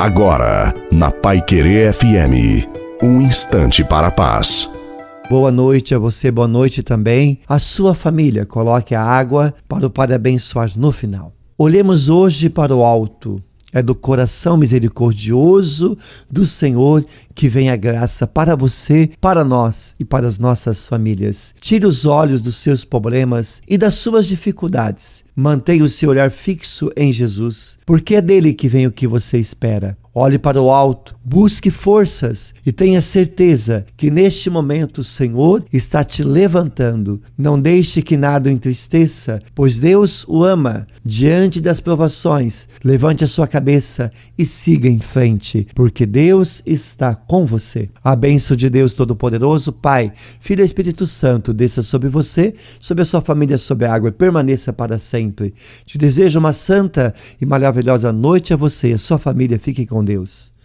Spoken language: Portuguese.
Agora, na Pai Querer FM, um instante para a paz. Boa noite a você, boa noite também à sua família. Coloque a água para o Pai no final. Olhemos hoje para o alto. É do coração misericordioso do Senhor que vem a graça para você, para nós e para as nossas famílias. Tire os olhos dos seus problemas e das suas dificuldades. Mantenha o seu olhar fixo em Jesus, porque é dele que vem o que você espera. Olhe para o alto, busque forças e tenha certeza que neste momento o Senhor está te levantando. Não deixe que nada o entristeça, pois Deus o ama. Diante das provações, levante a sua cabeça e siga em frente, porque Deus está com você. A bênção de Deus Todo-Poderoso, Pai, Filho e Espírito Santo, desça sobre você, sobre a sua família, sobre a água e permaneça para sempre. Te desejo uma santa e maravilhosa noite a você e a sua família. Fique com Deus.